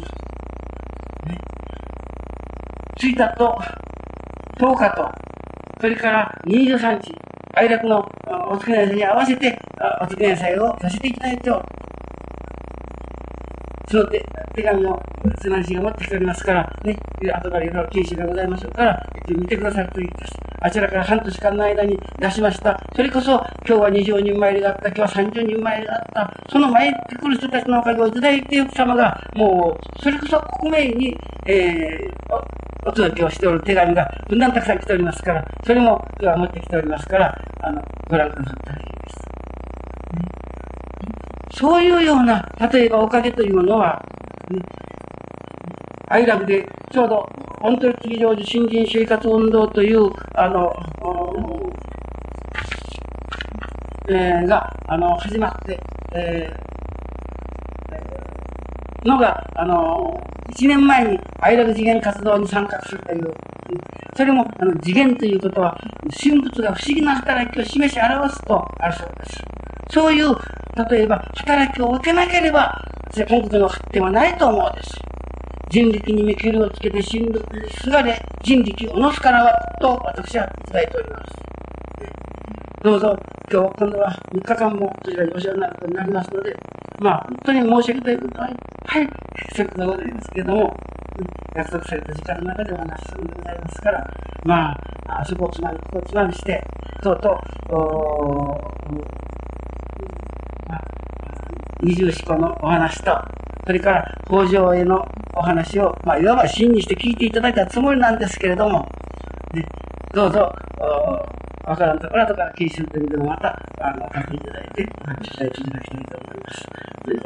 1日と10日と、それから23日、愛楽のお月内祭に合わせて、お月内祭をさせていただいてその手手紙を瀬名氏が持ってきておりますから、ね、後からいろいろ禁止がございましょうから、見てくださるといいです。あちらから半年間の間に出しました。それこそ、今日は20人参りがあった、今日は30人参りがあった。その参ってくる人たちのおかげをいただいている様が、もう、それこそ国名に、えー、お届けをしておる手紙が、ふんだんたくさん来ておりますから、それも今日は持ってきておりますから、あの、ご覧くださったらいいです。ねそういうような、例えばおかげというものは、ね、愛楽でちょうど、本当に次常時新人生活運動という、あの、えー、が、あの、始まって、えー、のが、あの、一年前に愛楽次元活動に参画するという、それも、あの、次元ということは、神仏が不思議な働きを示し表すとあるそうです。そういう例えば、働きを受けなければ、本国の発展はないと思うです。人力に見切りをつけて神力にすがれ、人力をのすからは、と私は伝えております。どうぞ、今日、今度は3日間もこちらにお世話になることになりますので、まあ、本当に申し訳ないことは、はい、そういうこでございますけれども、約束された時間の中でお話しするんでございますから、まあ、あそこをつまみ、ここをつまみして、とうとう、お二十四個のお話と、それから北条へのお話を、まあ、いわば真にして聞いていただいたつもりなんですけれども、ね、どうぞ、わからんところとから聞いてるでもまた、あの、書いていただいて、お話しいただきたいと思います。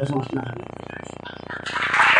お過ごしながらお願いします。ありがとうございます。